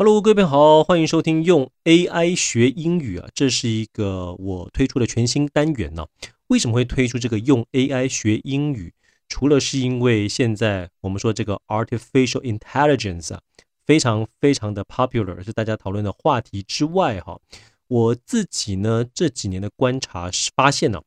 Hello，各位朋友好，欢迎收听用 AI 学英语啊，这是一个我推出的全新单元呢。为什么会推出这个用 AI 学英语？除了是因为现在我们说这个 artificial intelligence 啊，非常非常的 popular，是大家讨论的话题之外，哈，我自己呢这几年的观察是发现呢，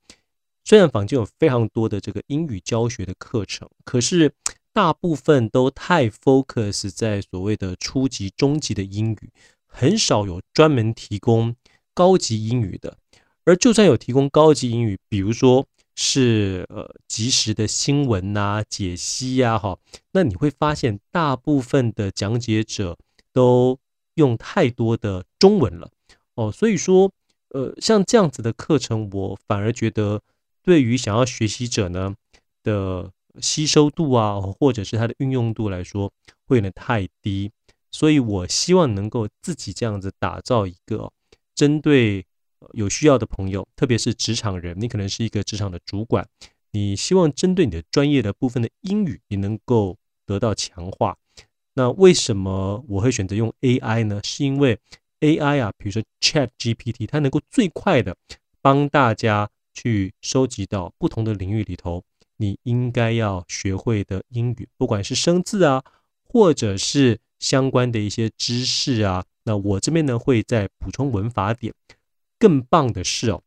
虽然坊间有非常多的这个英语教学的课程，可是大部分都太 focus 在所谓的初级、中级的英语，很少有专门提供高级英语的。而就算有提供高级英语，比如说是呃即时的新闻呐、解析呀，哈，那你会发现大部分的讲解者都用太多的中文了哦。所以说，呃，像这样子的课程，我反而觉得对于想要学习者呢的。吸收度啊，或者是它的运用度来说，会有点太低，所以我希望能够自己这样子打造一个针对有需要的朋友，特别是职场人，你可能是一个职场的主管，你希望针对你的专业的部分的英语，你能够得到强化。那为什么我会选择用 AI 呢？是因为 AI 啊，比如说 Chat GPT，它能够最快的帮大家去收集到不同的领域里头。你应该要学会的英语，不管是生字啊，或者是相关的一些知识啊，那我这边呢会再补充文法点。更棒的是哦，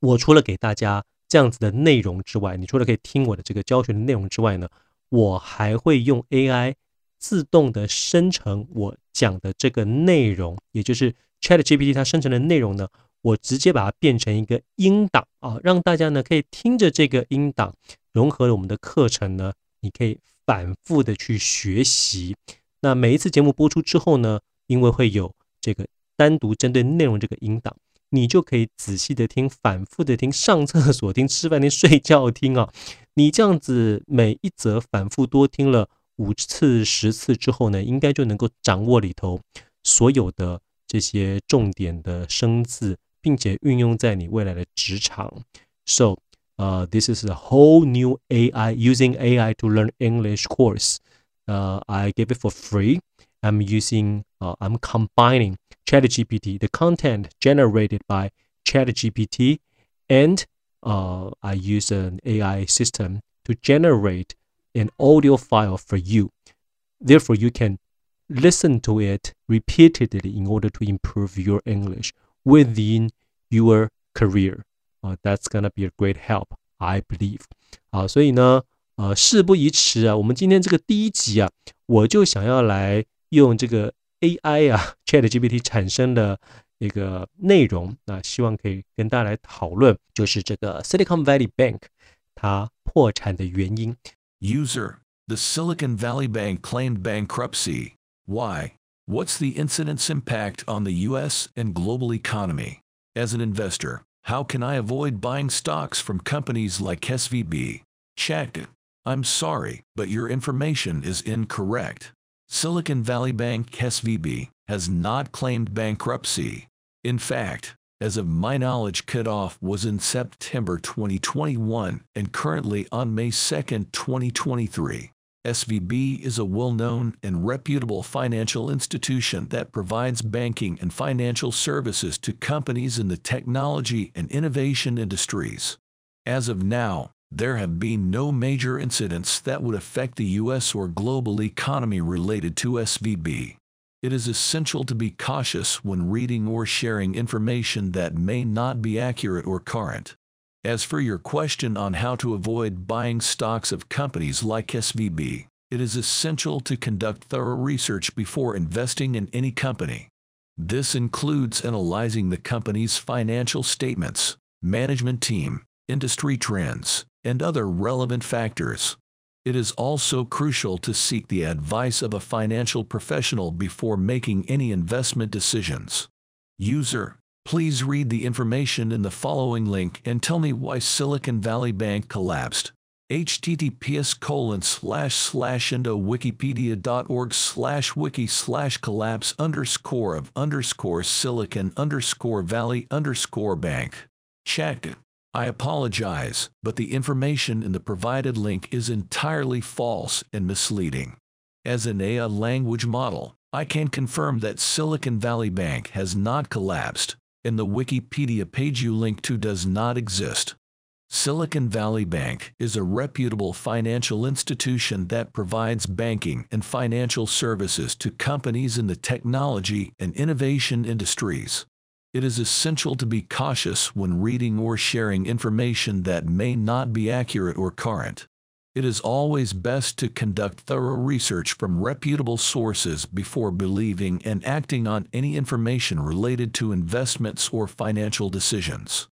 我除了给大家这样子的内容之外，你除了可以听我的这个教学的内容之外呢，我还会用 AI 自动的生成我讲的这个内容，也就是 ChatGPT 它生成的内容呢，我直接把它变成一个音档啊，让大家呢可以听着这个音档。融合了我们的课程呢，你可以反复的去学习。那每一次节目播出之后呢，因为会有这个单独针对内容这个音档，你就可以仔细的听，反复的听，上厕所听，吃饭听，睡觉听啊。你这样子每一则反复多听了五次、十次之后呢，应该就能够掌握里头所有的这些重点的生字，并且运用在你未来的职场。So Uh, this is a whole new AI using AI to learn English course. Uh, I gave it for free. I'm using, uh, I'm combining ChatGPT, the content generated by ChatGPT, and uh, I use an AI system to generate an audio file for you. Therefore, you can listen to it repeatedly in order to improve your English within your career. 啊，That's gonna be a great help, I believe. 啊，所以呢，呃，事不宜迟啊，我们今天这个第一集啊，我就想要来用这个 AI 啊，ChatGPT 产生的一个内容，那希望可以跟大家来讨论，就是这个 Silicon Valley Bank 它破产的原因。User, the Silicon Valley Bank claimed bankruptcy. Why? What's the incident's impact on the U.S. and global economy? As an investor, how can I avoid buying stocks from companies like SVB? Check. I'm sorry, but your information is incorrect. Silicon Valley Bank SVB has not claimed bankruptcy. In fact, as of my knowledge cutoff was in September 2021 and currently on May 2, 2023. SVB is a well-known and reputable financial institution that provides banking and financial services to companies in the technology and innovation industries. As of now, there have been no major incidents that would affect the U.S. or global economy related to SVB. It is essential to be cautious when reading or sharing information that may not be accurate or current. As for your question on how to avoid buying stocks of companies like SVB, it is essential to conduct thorough research before investing in any company. This includes analyzing the company's financial statements, management team, industry trends, and other relevant factors. It is also crucial to seek the advice of a financial professional before making any investment decisions. User Please read the information in the following link and tell me why Silicon Valley Bank collapsed. https colon slash slash into wikipedia.org slash wiki slash collapse underscore of underscore silicon underscore valley underscore bank. Check. I apologize, but the information in the provided link is entirely false and misleading. As an AI language model, I can confirm that Silicon Valley Bank has not collapsed, and the Wikipedia page you link to does not exist. Silicon Valley Bank is a reputable financial institution that provides banking and financial services to companies in the technology and innovation industries. It is essential to be cautious when reading or sharing information that may not be accurate or current. It is always best to conduct thorough research from reputable sources before believing and acting on any information related to investments or financial decisions.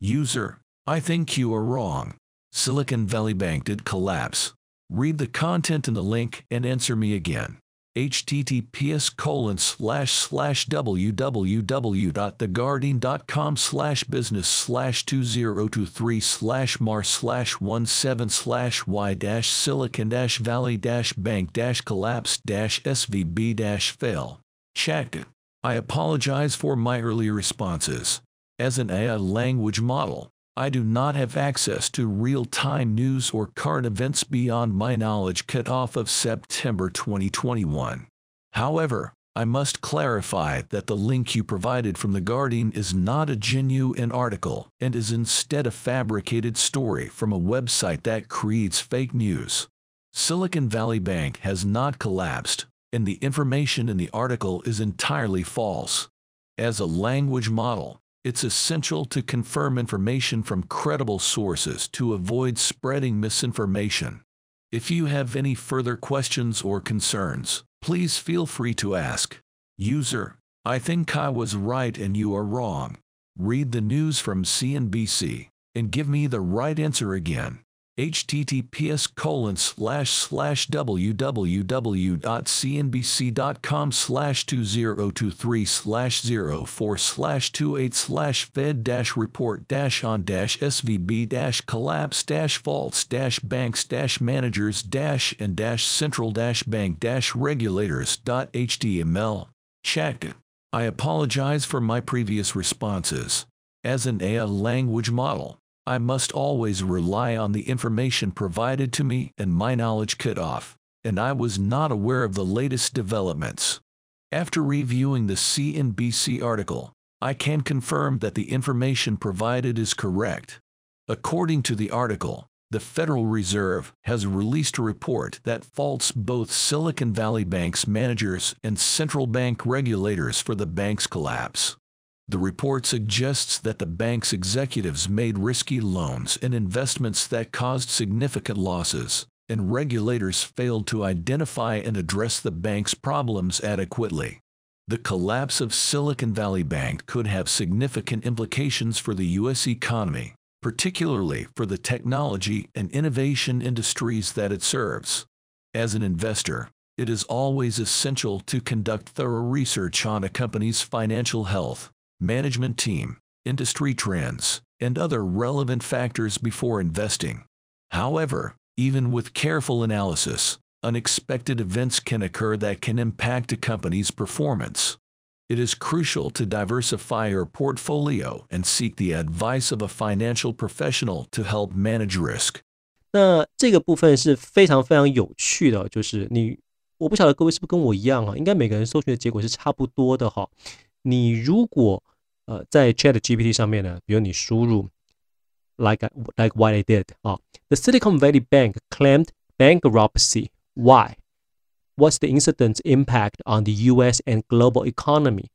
User, I think you are wrong. Silicon Valley Bank did collapse. Read the content in the link and answer me again https colon slash slash www.theguardian.com slash business slash 2023 slash mar slash 17 slash y dash silicon dash valley dash bank dash collapse dash svb dash fail. Check. I apologize for my earlier responses. As an AI language model, I do not have access to real-time news or current events beyond my knowledge cut off of September 2021. However, I must clarify that the link you provided from The Guardian is not a genuine article and is instead a fabricated story from a website that creates fake news. Silicon Valley Bank has not collapsed, and the information in the article is entirely false. As a language model, it's essential to confirm information from credible sources to avoid spreading misinformation. If you have any further questions or concerns, please feel free to ask. User, I think I was right and you are wrong. Read the news from CNBC and give me the right answer again https colon slash slash www.cnbc.com slash 2023 slash 04 slash 28 slash fed dash report dash on dash svb dash collapse dash faults dash banks dash managers dash and dash central dash bank dash regulators dot html check I apologize for my previous responses. As an AI language model, I must always rely on the information provided to me and my knowledge cut off, and I was not aware of the latest developments. After reviewing the CNBC article, I can confirm that the information provided is correct. According to the article, the Federal Reserve has released a report that faults both Silicon Valley Bank's managers and central bank regulators for the bank's collapse. The report suggests that the bank's executives made risky loans and investments that caused significant losses, and regulators failed to identify and address the bank's problems adequately. The collapse of Silicon Valley Bank could have significant implications for the U.S. economy, particularly for the technology and innovation industries that it serves. As an investor, it is always essential to conduct thorough research on a company's financial health management team, industry trends, and other relevant factors before investing. However, even with careful analysis, unexpected events can occur that can impact a company's performance. It is crucial to diversify your portfolio and seek the advice of a financial professional to help manage risk. 那这个部分是非常非常有趣的，就是你，我不晓得各位是不是跟我一样啊？应该每个人搜寻的结果是差不多的哈。 你如果呃在 Chat GPT 上面呢，比如你输入 like like what I did 啊，The Silicon Valley Bank claimed bankruptcy. Why? What's the incident's impact on the U.S. and global economy?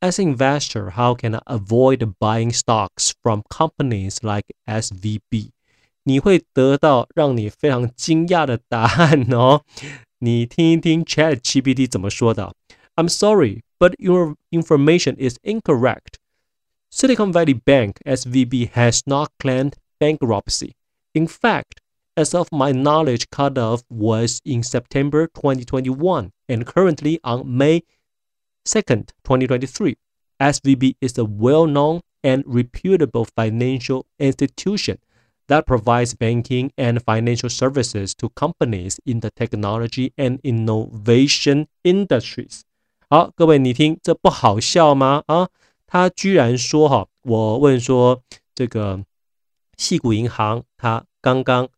As an investor, how can I avoid buying stocks from companies like SVB? 你会得到让你非常惊讶的答案哦。你听一听 Chat GPT 怎么说的。I'm sorry, but your information is incorrect. Silicon Valley Bank (SVB) has not claimed bankruptcy. In fact, as of my knowledge, cutoff was in September 2021 and currently on May 2nd, 2023. SVB is a well-known and reputable financial institution that provides banking and financial services to companies in the technology and innovation industries. 好，各位，你听，这不好笑吗？啊，他居然说：“哈，我问说，这个细谷银行，它刚刚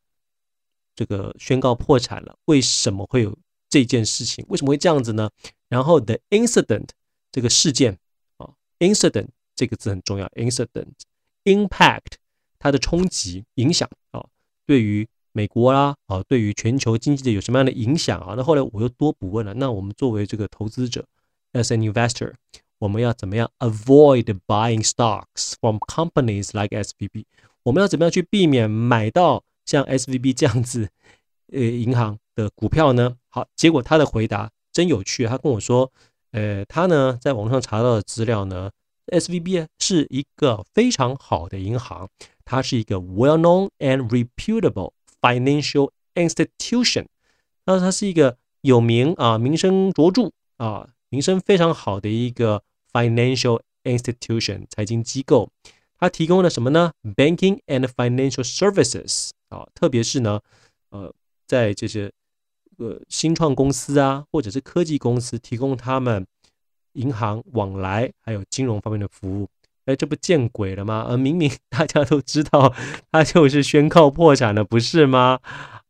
这个宣告破产了，为什么会有这件事情？为什么会这样子呢？然后 the incident 这个事件啊，incident 这个字很重要，incident impact 它的冲击影响啊，对于美国啦啊，对于全球经济的有什么样的影响啊？那后来我又多补问了，那我们作为这个投资者，as an investor，我们要怎么样 avoid buying stocks from companies like SVB？我们要怎么样去避免买到像 SVB 这样子呃银行的股票呢？好，结果他的回答真有趣，他跟我说，呃，他呢在网上查到的资料呢，SVB 是一个非常好的银行，它是一个 well-known and reputable。Financial institution，那它是一个有名啊、名声卓著啊、名声非常好的一个 financial institution 财经机构。它提供了什么呢？Banking and financial services 啊，特别是呢，呃，在这些呃新创公司啊，或者是科技公司提供他们银行往来还有金融方面的服务。哎，这不见鬼了吗？呃，明明大家都知道，它就是宣告破产了，不是吗？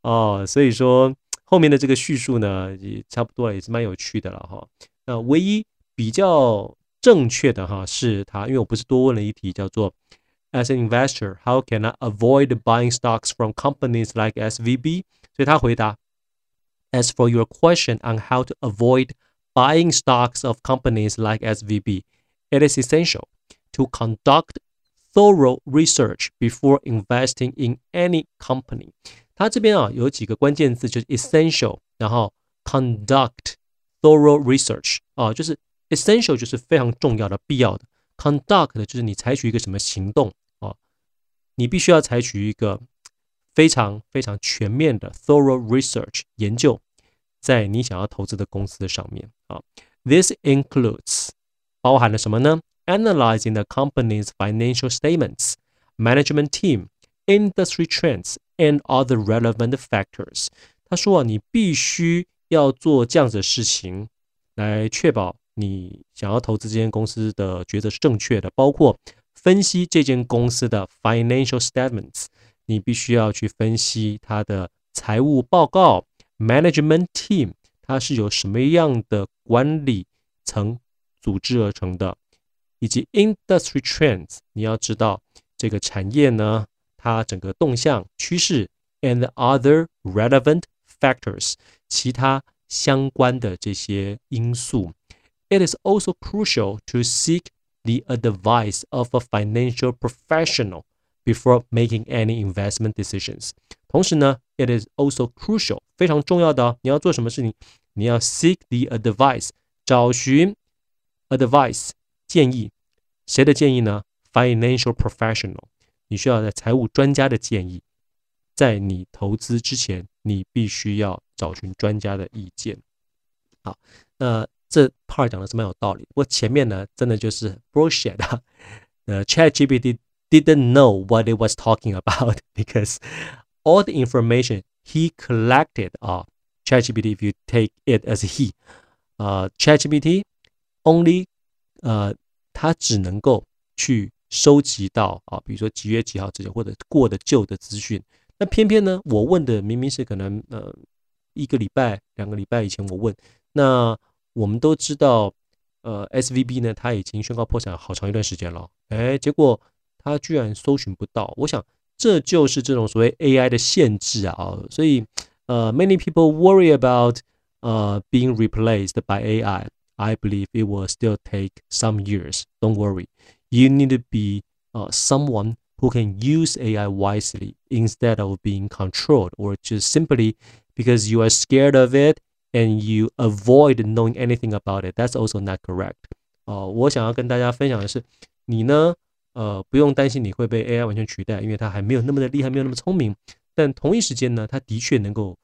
哦，所以说后面的这个叙述呢，也差不多也是蛮有趣的了哈。那唯一比较正确的哈，是他，因为我不是多问了一题，叫做 As an investor, how can I avoid buying stocks from companies like SVB？所以他回答，As for your question on how to avoid buying stocks of companies like SVB, it is essential. to conduct thorough research before investing in any company。它这边啊有几个关键字，就是 essential，然后 conduct thorough research 啊，就是 essential 就是非常重要的、必要的，conduct 就是你采取一个什么行动啊，你必须要采取一个非常非常全面的 thorough research 研究，在你想要投资的公司的上面啊。This includes 包含了什么呢？analyzing the company's financial statements, management team, industry trends, and other relevant factors。他说啊，你必须 要做这样子的事情，来确保你想要投资这间公司的抉择是正确的，包括分析这间公司的 financial statements，你必须要去分析它的财务报告，management team，它是由什么样的管理层组织而成的。以及 industry trends，你要知道这个产业呢，它整个动向趋势，and other relevant factors，其他相关的这些因素。It is also crucial to seek the advice of a financial professional before making any investment decisions。同时呢，it is also crucial，非常重要的哦，你要做什么事情，你要 seek the advice，找寻 advice。建议谁的建议呢？Financial professional，你需要在财务专家的建议。在你投资之前，你必须要 找寻专家的意见。好，那这 part 讲的是蛮有道理。不过前面呢，真的就是 bullshit 啊。呃，ChatGPT didn't know what it was talking about because all the information he collected 啊，ChatGPT if you take it as he，呃，ChatGPT only 呃，他只能够去收集到啊，比如说几月几号之前或者过的旧的资讯。那偏偏呢，我问的明明是可能呃一个礼拜、两个礼拜以前我问。那我们都知道，呃，SVB 呢，他已经宣告破产好长一段时间了。哎，结果他居然搜寻不到。我想这就是这种所谓 AI 的限制啊。所以呃，many people worry about 呃 being replaced by AI。I believe it will still take some years. Don't worry. You need to be uh, someone who can use AI wisely instead of being controlled or just simply because you are scared of it and you avoid knowing anything about it. That's also not correct. 哦、我想要跟大家分享的是，你呢，呃，不用担心你会被 AI 完全取代，因为它还没有那么的厉害，没有那么聪明。但同一时间呢，它的确能够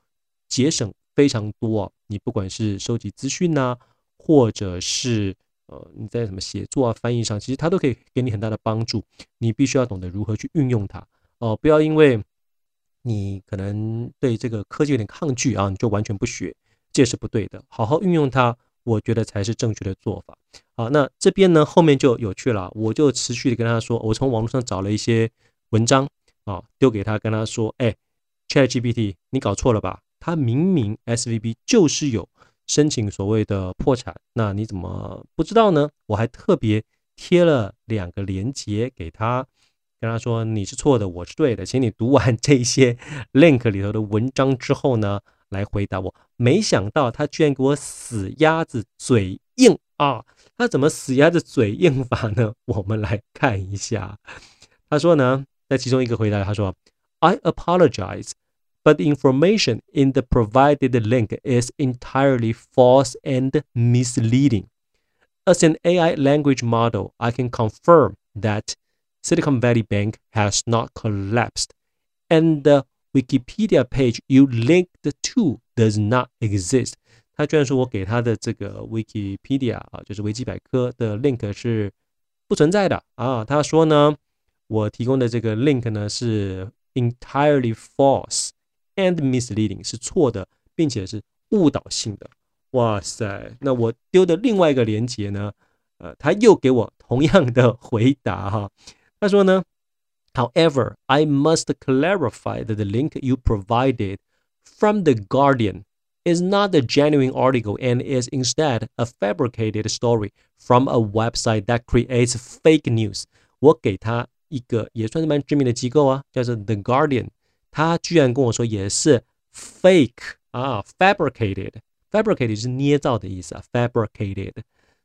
节省非常多、你不管是收集资讯呐、啊。或者是呃你在什么写作啊翻译上，其实它都可以给你很大的帮助。你必须要懂得如何去运用它哦，不要因为你可能对这个科技有点抗拒啊，你就完全不学，这是不对的。好好运用它，我觉得才是正确的做法。好，那这边呢后面就有趣了，我就持续的跟他说，我从网络上找了一些文章啊，丢给他，跟他说，哎，ChatGPT，你搞错了吧？它明明 SVB 就是有。申请所谓的破产，那你怎么不知道呢？我还特别贴了两个链接给他，跟他说你是错的，我是对的，请你读完这些 link 里头的文章之后呢，来回答我。没想到他居然给我死鸭子嘴硬啊！他怎么死鸭子嘴硬法呢？我们来看一下。他说呢，在其中一个回答，他说：“I apologize。” but the information in the provided link is entirely false and misleading. As an AI language model, I can confirm that Silicon Valley Bank has not collapsed, and the Wikipedia page you linked to does not exist. 他居然说我给他的这个 Wikipedia 啊，就是维基百科的 link 是不存在的啊。他说呢，我提供的这个 link 呢是 entirely false。and misleading 是错的，并且是误导性的。哇塞，那我丢的另外一个连接呢？呃，他又给我同样的回答哈。他说呢，However, I must clarify that the link you provided from the Guardian is not a genuine article and is instead a fabricated story from a website that creates fake news。我给他一个也算是蛮知名的机构啊，叫做 The Guardian。他居然跟我说也是 fake 啊，fabricated，fabricated 是捏造的意思啊，fabricated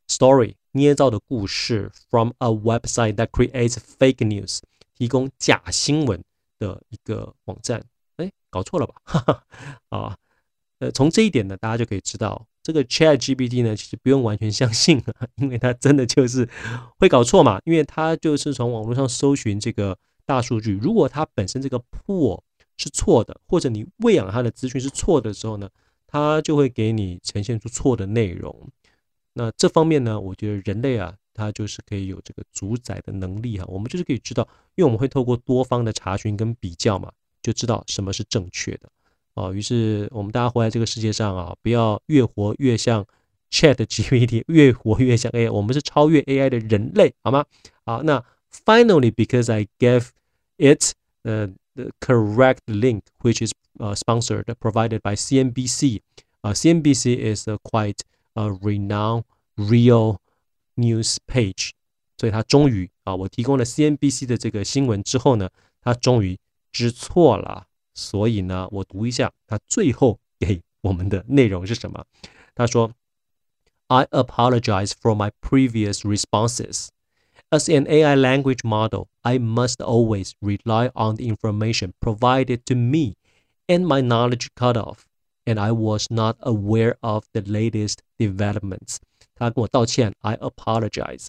story 捏造的故事 from a website that creates fake news 提供假新闻的一个网站，哎，搞错了吧？哈哈，啊，呃，从这一点呢，大家就可以知道这个 Chat GPT 呢，其实不用完全相信，因为它真的就是会搞错嘛，因为它就是从网络上搜寻这个大数据，如果它本身这个 pool 是错的，或者你喂养它的资讯是错的时候呢，它就会给你呈现出错的内容。那这方面呢，我觉得人类啊，它就是可以有这个主宰的能力哈。我们就是可以知道，因为我们会透过多方的查询跟比较嘛，就知道什么是正确的啊。于是我们大家活在这个世界上啊，不要越活越像 Chat GPT，越活越像 AI。我们是超越 AI 的人类，好吗？好，那 Finally, because I gave it 呃。the correct link, which is uh, sponsored, provided by CNBC. Uh, CNBC is a quite a renowned real news page，所以他终于啊，我提供了 CNBC 的这个新闻之后呢，他终于知错了。所以呢，我读一下他最后给我们的内容是什么。他说：“I apologize for my previous responses. As an AI language model, I must always rely on the information provided to me and my knowledge cut off, And I was not aware of the latest developments. 他跟我道歉，I apologize。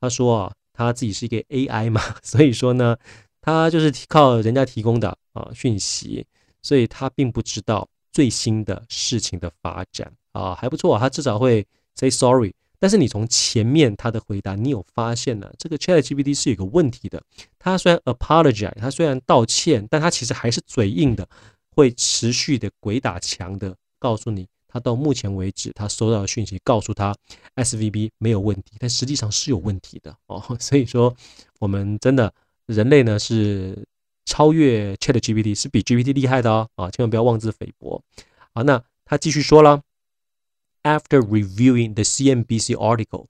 他说啊，他自己是一个 AI 嘛，所以说呢，他就是靠人家提供的啊讯息，所以他并不知道最新的事情的发展啊，还不错，他至少会 say sorry。但是你从前面他的回答，你有发现呢？这个 Chat GPT 是有个问题的。他虽然 apologize，他虽然道歉，但他其实还是嘴硬的，会持续的鬼打墙的告诉你，他到目前为止他收到的讯息告诉他 SVB 没有问题，但实际上是有问题的哦。所以说，我们真的人类呢是超越 Chat GPT，是比 GPT 厉害的哦啊，千万不要妄自菲薄。好，那他继续说了。After reviewing the CNBC article,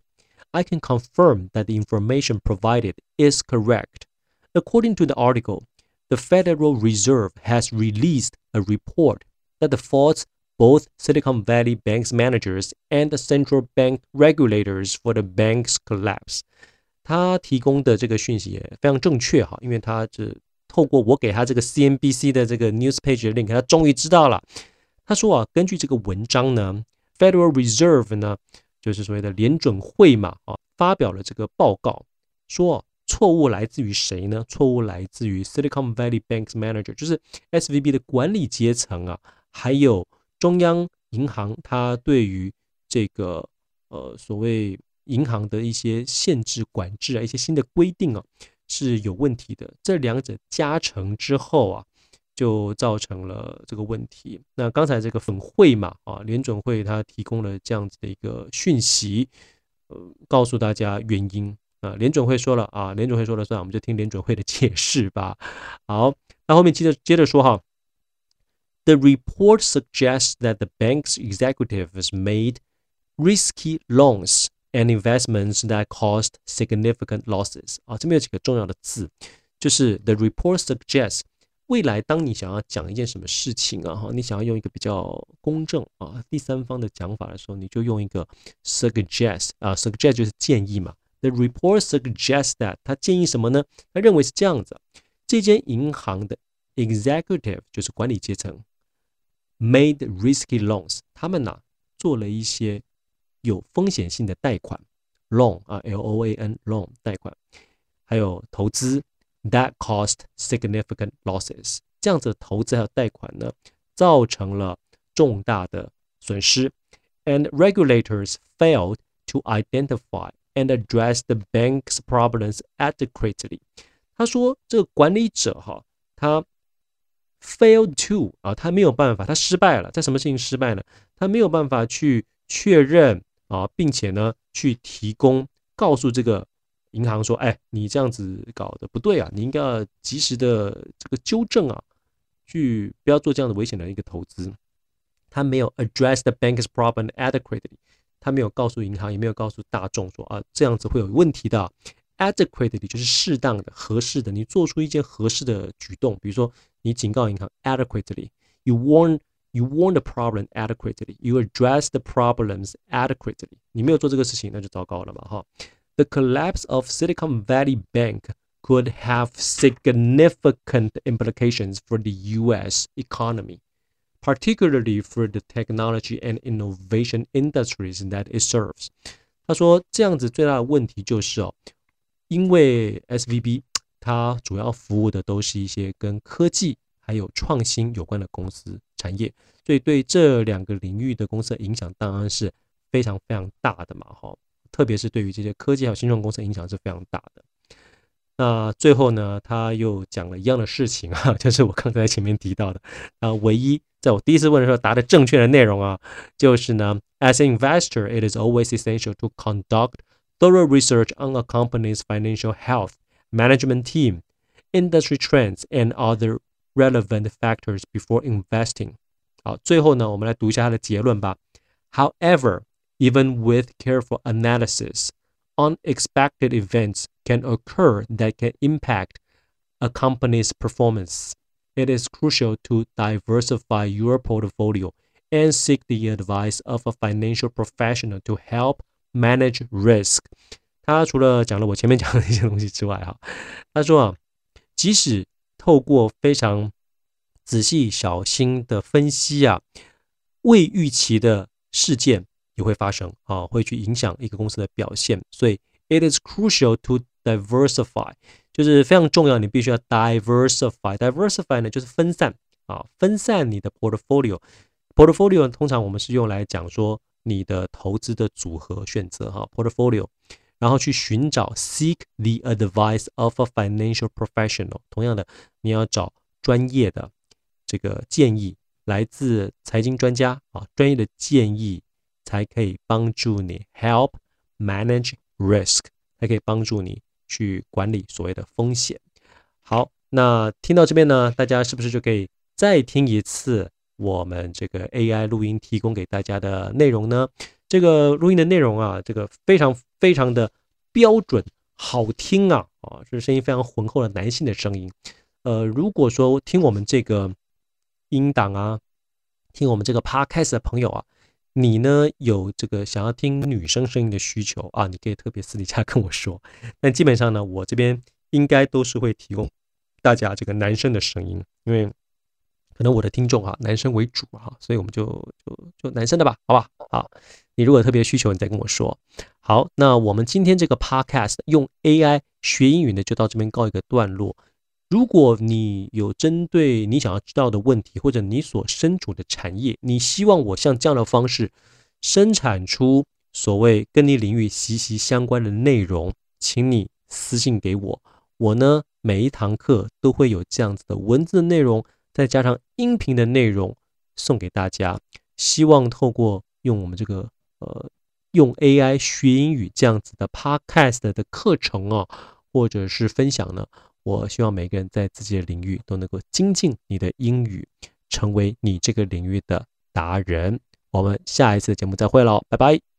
I can confirm that the information provided is correct. According to the article, the Federal Reserve has released a report that faults both Silicon Valley Bank's managers and the central bank regulators for the bank's collapse. 他提供的这个讯息也非常正确哈，因为他是透过我给他这个 CNBC 的这个 news page 的 link，他终于知道了。他说啊，根据这个文章呢，Federal Reserve 呢，就是所谓的联准会嘛，啊，发表了这个报告，说 错误来自于谁呢？错误来自于 Silicon Valley Bank's manager，就是 SVB 的管理阶层啊，还有中央银行，它对于这个呃所谓银行的一些限制管制啊，一些新的规定啊，是有问题的。这两者加成之后啊。就造成了这个问题。那刚才这个粉会嘛，啊，联准会它提供了这样子的一个讯息，呃，告诉大家原因啊。联准会说了啊，联准会说了算，我们就听联准会的解释吧。好，那后面接着接着说哈。The report suggests that the bank's executives made risky loans and investments that caused significant losses. 啊，这边有几个重要的字，就是 the report suggests 未来当你想要讲一件什么事情啊，哈，你想要用一个比较公正啊第三方的讲法的时候，你就用一个 suggest 啊，suggest 就是建议嘛。The report suggests that 他建议什么呢？他认为是这样子：这间银行的 executive 就是管理阶层 made risky loans，他们呢做了一些有风险性的贷款 loan 啊，L O A N loan 贷款，还有投资 that caused significant losses。这样子的投资还有贷款呢，造成了重大的损失。And regulators failed to identify and address the bank's problems adequately。他说，这个管理者哈，他 failed to 啊，他没有办法，他失败了，在什么事情失败呢？他没有办法去确认啊，并且呢，去提供告诉这个银行说，哎，你这样子搞的不对啊，你应该要及时的这个纠正啊，去不要做这样的危险的一个投资。他没有 address the bank's problem adequately，他没有告诉银行，也没有告诉大众说啊，这样子会有问题的。adequately 就是适当的、合适的，你做出一件合适的举动，比如说你警告银行 adequately，you warn you warn the problem adequately，you address the problems adequately，你没有做这个事情，那就糟糕了嘛，哈。The collapse of Silicon Valley Bank could have significant implications for the U.S. economy Particularly for the technology and innovation industries that it serves。他说，这样子最大的问题就是哦，因为 SVB 它主要服务的都是一些跟科技还有创新有关的公司产业，所以对这两个领域的公司的影响当然是非常非常大的嘛，哈，特别是对于这些科技还有新创公司影响是非常大的。那最后呢，他又讲了一样的事情啊，就是我刚才前面提到的啊，唯一在我第一次问的时候答的正确的内容啊，就是呢，as an investor, it is always essential to conduct thorough research on a company's financial health, management team, industry trends, and other relevant factors before investing。好，最后呢，我们来读一下他的结论吧。However, even with careful analysis, unexpected events can occur that can impact a company's performance. It is crucial to diversify your portfolio and seek the advice of a financial professional to help manage risk。他除了讲了我前面讲的一些东西之外，哈，他说啊，即使透过非常仔细、小心的分析啊，未预期的事件也会发生啊，会去影响一个公司的表现。所以 ，it is crucial to diversify，就是非常重要，你必须要 diversify。diversify 呢，就是分散啊，分散你的 portfolio。portfolio 通常我们是用来讲说你的投资的组合选择哈，portfolio，然后去寻找 seek the advice of a financial professional。同样的，你要找专业的这个建议，来自财经专家啊，专业的建议才可以帮助你 help manage risk，才可以帮助你。去管理所谓的风险。好，那听到这边呢，大家是不是就可以再听一次我们这个 AI 录音提供给大家的内容呢？这个录音的内容啊，这个非常非常的标准，好听啊啊，是声音非常浑厚的男性的声音。呃，如果说听我们这个音档啊，听我们这个 Podcast 的朋友啊。你呢有这个想要听女生声音的需求啊？你可以特别私底下跟我说。但基本上呢，我这边应该都是会提供大家这个男生的声音，因为可能我的听众啊，男生为主哈，所以我们就就就男生的吧，好吧？好，你如果特别需求，你再跟我说。好，那我们今天这个 podcast 用 AI 学英语呢，就到这边告一个段落。如果你有针对你想要知道的问题，或者你所身处的产业，你希望我像这样的方式生产出所谓跟你领域息息相关的内容，请你私信给我。我呢，每一堂课都会有这样子的文字内容，再加上音频的内容送给大家。希望透过用我们这个呃用 AI 学英语这样子的 Podcast 的课程啊，或者是分享呢。我希望每个人在自己的领域都能够精进你的英语，成为你这个领域的达人。我们下一次节目再会喽，拜拜。